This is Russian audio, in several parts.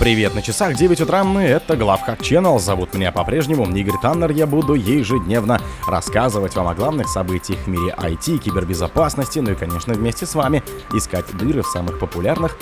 Привет, на часах 9 утра, это Главхак Channel, зовут меня по-прежнему Игорь Таннер, я буду ежедневно рассказывать вам о главных событиях в мире IT, кибербезопасности, ну и, конечно, вместе с вами искать дыры в самых популярных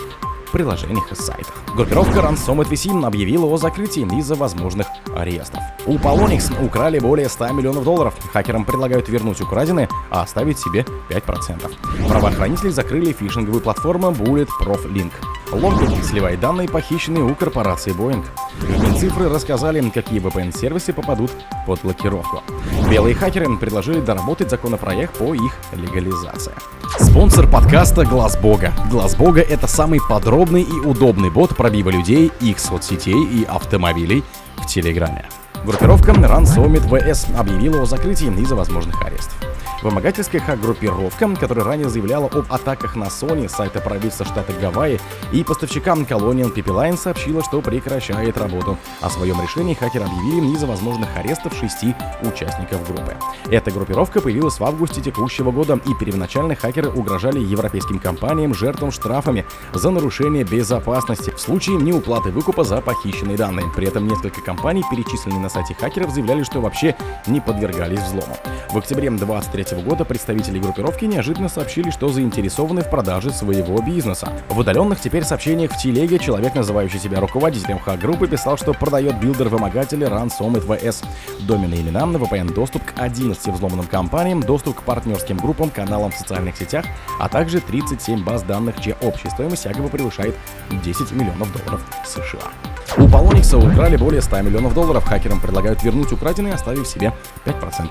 приложениях и сайтах. Группировка Ransomware VC объявила о закрытии из-за возможных арестов. У Polonix украли более 100 миллионов долларов. Хакерам предлагают вернуть украденные, а оставить себе 5%. Правоохранители закрыли фишинговую платформу Bulletproof Link. Логбит сливает данные, похищенные у корпорации Boeing. Минцифры рассказали, какие VPN-сервисы попадут под блокировку. Белые хакеры предложили доработать законопроект по их легализации. Спонсор подкаста Глаз Бога. Глаз Бога это самый подробный и удобный бот пробива людей, их соцсетей и автомобилей в Телеграме. Группировка Summit VS объявила о закрытии из-за возможных арестов. Вымогательская хак-группировка, которая ранее заявляла об атаках на Sony, сайта правительства штата Гавайи и поставщикам Colonial Pipeline сообщила, что прекращает работу. О своем решении хакеры объявили из-за возможных арестов шести участников группы. Эта группировка появилась в августе текущего года, и первоначально хакеры угрожали европейским компаниям жертвам штрафами за нарушение безопасности в случае неуплаты выкупа за похищенные данные. При этом несколько компаний, перечисленные на сайте хакеров, заявляли, что вообще не подвергались взлому. В октябре 23 года представители группировки неожиданно сообщили, что заинтересованы в продаже своего бизнеса. В удаленных теперь сообщениях в телеге человек, называющий себя руководителем хак-группы, писал, что продает билдер-вымогателя Ransom VS. Домены имена, VPN доступ к 11 взломанным компаниям, доступ к партнерским группам, каналам в социальных сетях, а также 37 баз данных, чья общая стоимость якобы превышает 10 миллионов долларов США. У Polonix украли более 100 миллионов долларов. Хакерам предлагают вернуть украденные, оставив себе 5%.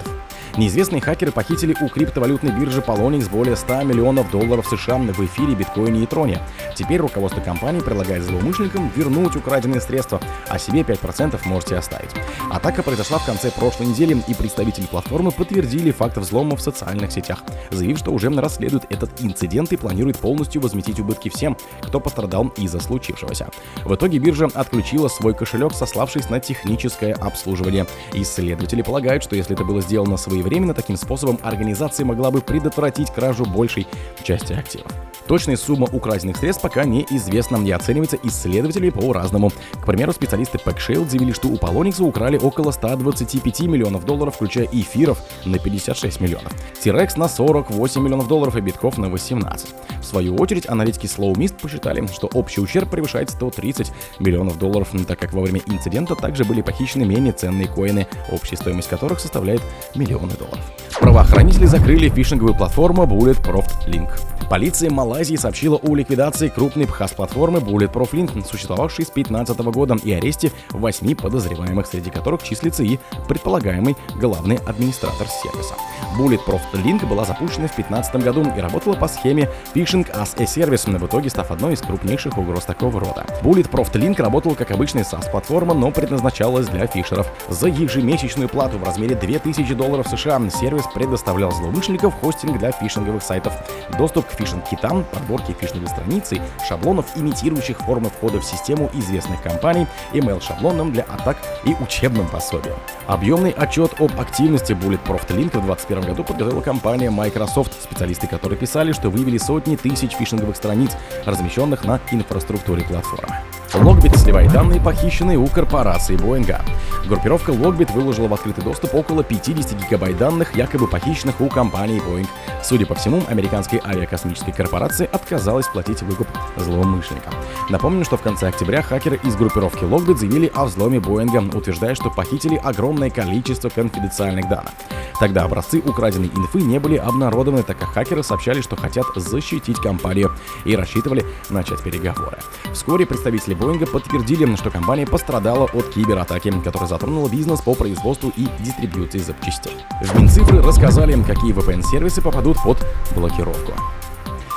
Неизвестные хакеры похитили у криптовалютной биржи Polonix более 100 миллионов долларов США в эфире биткоине и троне. Теперь руководство компании предлагает злоумышленникам вернуть украденные средства, а себе 5% можете оставить. Атака произошла в конце прошлой недели, и представители платформы подтвердили факт взлома в социальных сетях, заявив, что уже расследуют этот инцидент и планирует полностью возместить убытки всем, кто пострадал из-за случившегося. В итоге биржа отключила свой кошелек, сославшись на техническое обслуживание. Исследователи полагают, что если это было сделано своевременно, таким способом организация могла бы предотвратить кражу большей части активов. Точная сумма украденных средств пока неизвестна и оценивается исследователями по-разному. К примеру, специалисты PackShield заявили, что у Polonix украли около 125 миллионов долларов, включая эфиров на 56 миллионов, T-Rex на 48 миллионов долларов и битков на 18. В свою очередь, аналитики Slow Mist посчитали, что общий ущерб превышает 130 миллионов долларов, так как во время инцидента также были похищены менее ценные коины, общая стоимость которых составляет миллионы долларов. Правоохранители закрыли фишинговую платформу Bulletproof Link. Полиция Малайзии сообщила о ликвидации крупной бхас-платформы Bulletproof Link, существовавшей с 2015 года, и аресте восьми подозреваемых, среди которых числится и предполагаемый главный администратор сервиса. Bulletproof Link была запущена в 2015 году и работала по схеме Phishing as a Service, в итоге став одной из крупнейших угроз такого рода. Bulletproof Link работал как обычная SaaS-платформа, но предназначалась для фишеров. За ежемесячную плату в размере 2000 долларов США сервис предоставлял злоумышленников хостинг для фишинговых сайтов, доступ к фишинг-китам, подборки фишинговой страницы, шаблонов, имитирующих формы входа в систему известных компаний, email-шаблоном для атак и учебным пособием. Объемный отчет об активности Bulletproof Link в 2021 году подготовила компания Microsoft, специалисты которой писали, что выявили сотни тысяч фишинговых страниц, размещенных на инфраструктуре платформы. Логбит сливает данные, похищенные у корпорации Боинга. Группировка Логбит выложила в открытый доступ около 50 гигабайт данных, якобы похищенных у компании Boeing. Судя по всему, американская авиакосмическая корпорация отказалась платить выкуп злоумышленникам. Напомню, что в конце октября хакеры из группировки Логбит заявили о взломе Боинга, утверждая, что похитили огромное количество конфиденциальных данных. Тогда образцы украденной инфы не были обнародованы, так как хакеры сообщали, что хотят защитить компанию и рассчитывали начать переговоры. Вскоре представители Боинга подтвердили, что компания пострадала от кибератаки, которая затронула бизнес по производству и дистрибьюции запчастей. В Минцифры рассказали, какие VPN-сервисы попадут под блокировку.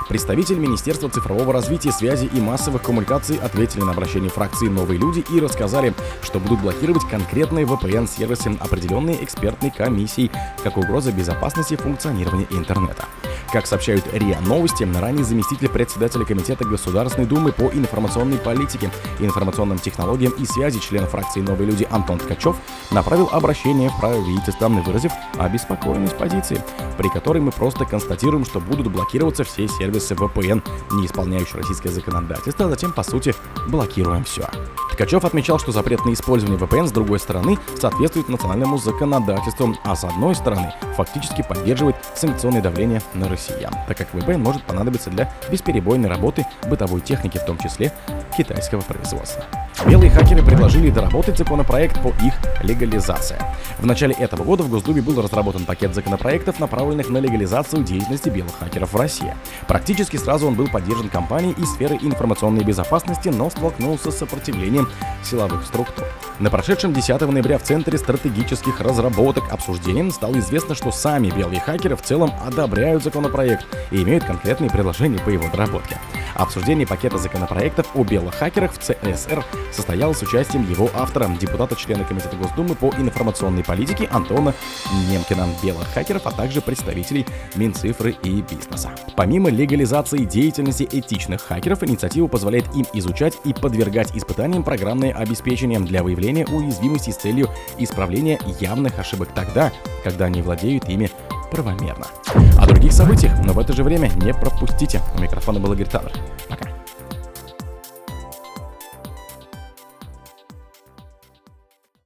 Представитель Министерства цифрового развития, связи и массовых коммуникаций ответили на обращение фракции «Новые люди» и рассказали, что будут блокировать конкретные VPN-сервисы, определенные экспертной комиссией, как угроза безопасности функционирования интернета. Как сообщают РИА Новости, ранее заместитель председателя Комитета Государственной Думы по информационной политике, информационным технологиям и связи член фракции «Новые люди» Антон Ткачев направил обращение в правительство, выразив обеспокоенность позиции, при которой мы просто констатируем, что будут блокироваться все сервисы сервисы VPN, не исполняющие российское законодательство, а затем, по сути, блокируем все. Ткачев отмечал, что запрет на использование VPN, с другой стороны, соответствует национальному законодательству, а с одной стороны, фактически поддерживает санкционное давление на россиян, так как VPN может понадобиться для бесперебойной работы бытовой техники, в том числе китайского производства. Белые хакеры предложили доработать законопроект по их легализации. В начале этого года в Госдуме был разработан пакет законопроектов, направленных на легализацию деятельности белых хакеров в России. Практически сразу он был поддержан компанией из сферы информационной безопасности, но столкнулся с сопротивлением силовых структур. На прошедшем 10 ноября в Центре стратегических разработок обсуждением стало известно, что сами белые хакеры в целом одобряют законопроект и имеют конкретные предложения по его доработке. Обсуждение пакета законопроектов о белых хакерах в ЦСР состоялось с участием его автора, депутата-члена Комитета Госдумы по информационной политике Антона Немкина, белых хакеров, а также представителей Минцифры и бизнеса. Помимо легализации деятельности этичных хакеров, инициатива позволяет им изучать и подвергать испытаниям программное обеспечение для выявления уязвимости с целью исправления явных ошибок тогда, когда они владеют ими правомерно. О других событиях, но в это же время не пропустите. У микрофона был Игорь. Пока.